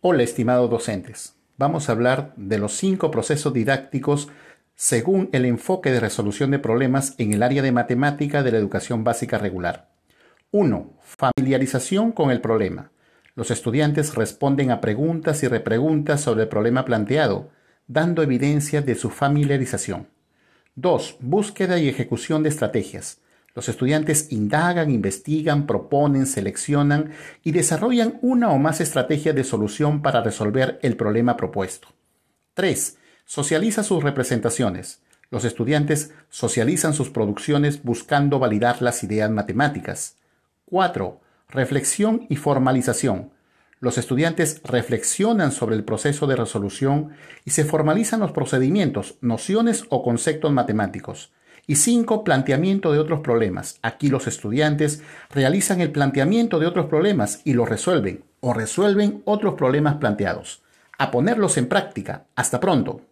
Hola, estimados docentes. Vamos a hablar de los cinco procesos didácticos según el enfoque de resolución de problemas en el área de matemática de la educación básica regular. 1. Familiarización con el problema. Los estudiantes responden a preguntas y repreguntas sobre el problema planteado, dando evidencia de su familiarización. 2. Búsqueda y ejecución de estrategias. Los estudiantes indagan, investigan, proponen, seleccionan y desarrollan una o más estrategias de solución para resolver el problema propuesto. 3. Socializa sus representaciones. Los estudiantes socializan sus producciones buscando validar las ideas matemáticas. 4. Reflexión y formalización. Los estudiantes reflexionan sobre el proceso de resolución y se formalizan los procedimientos, nociones o conceptos matemáticos. Y cinco, planteamiento de otros problemas. Aquí los estudiantes realizan el planteamiento de otros problemas y los resuelven o resuelven otros problemas planteados. A ponerlos en práctica. Hasta pronto.